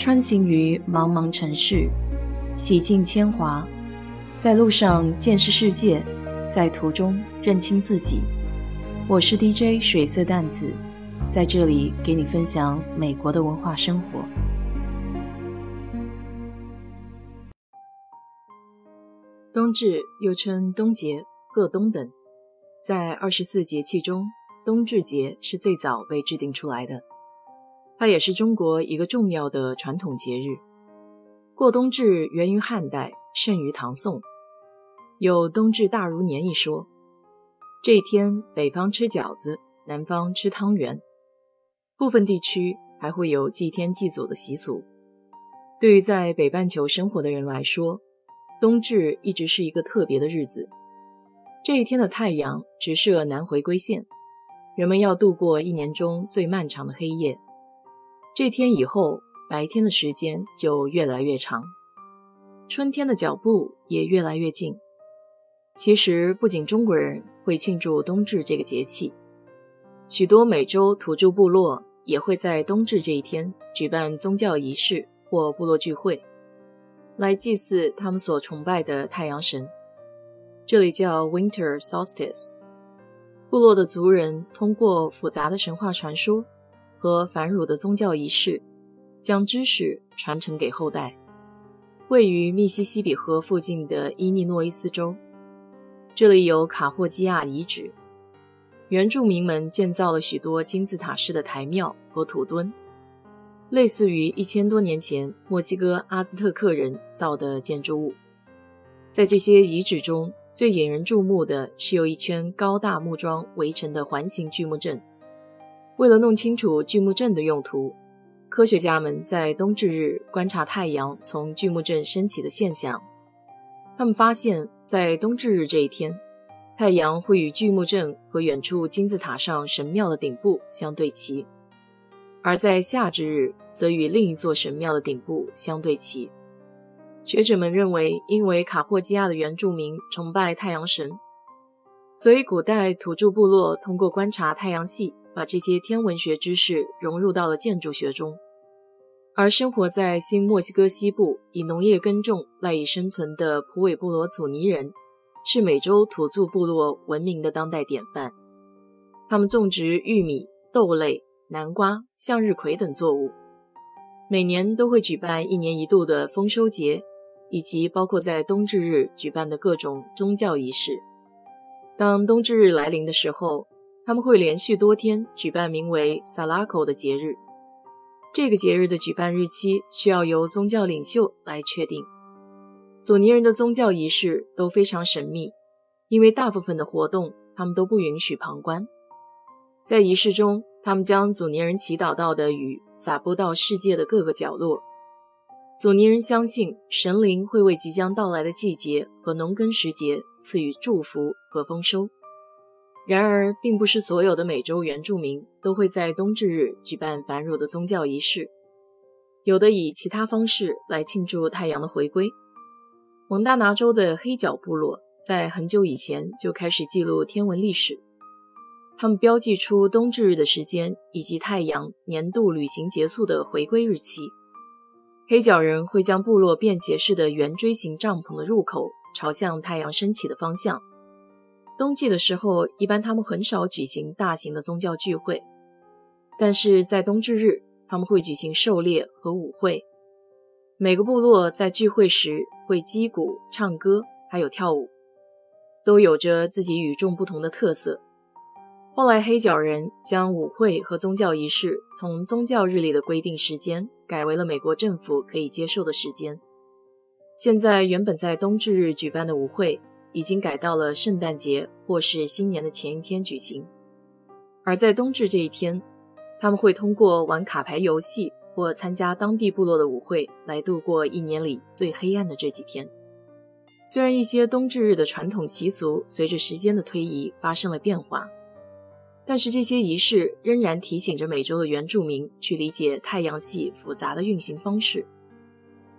穿行于茫茫城市，洗尽铅华，在路上见识世界，在途中认清自己。我是 DJ 水色淡子，在这里给你分享美国的文化生活。冬至又称冬节、各冬等，在二十四节气中，冬至节是最早被制定出来的。它也是中国一个重要的传统节日。过冬至源于汉代，盛于唐宋，有“冬至大如年”一说。这一天，北方吃饺子，南方吃汤圆，部分地区还会有祭天祭祖的习俗。对于在北半球生活的人来说，冬至一直是一个特别的日子。这一天的太阳直射南回归线，人们要度过一年中最漫长的黑夜。这天以后，白天的时间就越来越长，春天的脚步也越来越近。其实，不仅中国人会庆祝冬至这个节气，许多美洲土著部落也会在冬至这一天举办宗教仪式或部落聚会，来祭祀他们所崇拜的太阳神。这里叫 Winter Solstice。部落的族人通过复杂的神话传说。和繁缛的宗教仪式，将知识传承给后代。位于密西西比河附近的伊利诺伊斯州，这里有卡霍基亚遗址，原住民们建造了许多金字塔式的台庙和土墩，类似于一千多年前墨西哥阿兹特克人造的建筑物。在这些遗址中最引人注目的是由一圈高大木桩围成的环形巨木阵。为了弄清楚巨木阵的用途，科学家们在冬至日观察太阳从巨木阵升起的现象。他们发现，在冬至日这一天，太阳会与巨木阵和远处金字塔上神庙的顶部相对齐；而在夏至日，则与另一座神庙的顶部相对齐。学者们认为，因为卡霍基亚的原住民崇拜太阳神，所以古代土著部落通过观察太阳系。把这些天文学知识融入到了建筑学中，而生活在新墨西哥西部以农业耕种赖以生存的普韦布罗祖尼人，是美洲土著部落文明的当代典范。他们种植玉米、豆类、南瓜、向日葵等作物，每年都会举办一年一度的丰收节，以及包括在冬至日举办的各种宗教仪式。当冬至日来临的时候，他们会连续多天举办名为萨拉口的节日。这个节日的举办日期需要由宗教领袖来确定。祖尼人的宗教仪式都非常神秘，因为大部分的活动他们都不允许旁观。在仪式中，他们将祖尼人祈祷到的雨撒播到世界的各个角落。祖尼人相信神灵会为即将到来的季节和农耕时节赐予祝福和丰收。然而，并不是所有的美洲原住民都会在冬至日举办繁缛的宗教仪式，有的以其他方式来庆祝太阳的回归。蒙大拿州的黑角部落在很久以前就开始记录天文历史，他们标记出冬至日的时间以及太阳年度旅行结束的回归日期。黑脚人会将部落便携式的圆锥形帐篷的入口朝向太阳升起的方向。冬季的时候，一般他们很少举行大型的宗教聚会，但是在冬至日，他们会举行狩猎和舞会。每个部落在聚会时会击鼓、唱歌，还有跳舞，都有着自己与众不同的特色。后来，黑脚人将舞会和宗教仪式从宗教日历的规定时间改为了美国政府可以接受的时间。现在，原本在冬至日举办的舞会。已经改到了圣诞节或是新年的前一天举行，而在冬至这一天，他们会通过玩卡牌游戏或参加当地部落的舞会来度过一年里最黑暗的这几天。虽然一些冬至日的传统习俗随着时间的推移发生了变化，但是这些仪式仍然提醒着美洲的原住民去理解太阳系复杂的运行方式。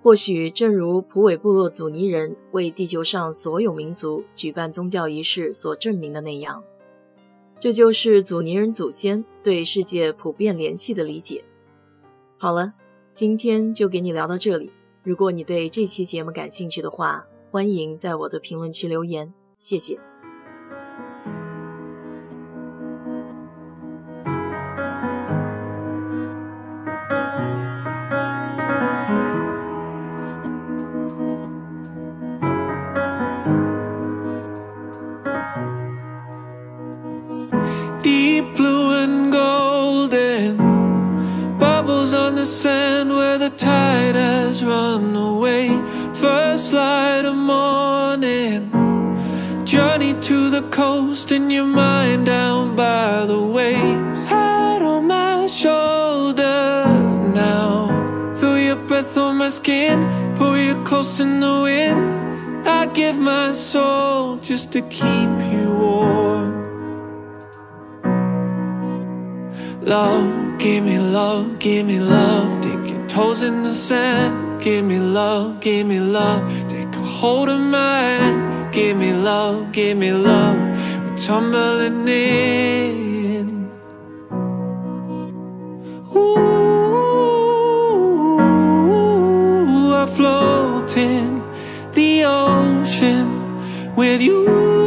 或许正如普韦部落祖尼人为地球上所有民族举办宗教仪式所证明的那样，这就是祖尼人祖先对世界普遍联系的理解。好了，今天就给你聊到这里。如果你对这期节目感兴趣的话，欢迎在我的评论区留言，谢谢。The sand where the tide has run away. First light of morning, journey to the coast, and your mind down by the waves. Head on my shoulder now, feel your breath on my skin, pull you close in the wind. I give my soul just to keep you warm. Love, give me love, give me love. Dig your toes in the sand. Give me love, give me love. Take a hold of my hand. Give me love, give me love. We're tumbling in. Ooh, I float in the ocean with you.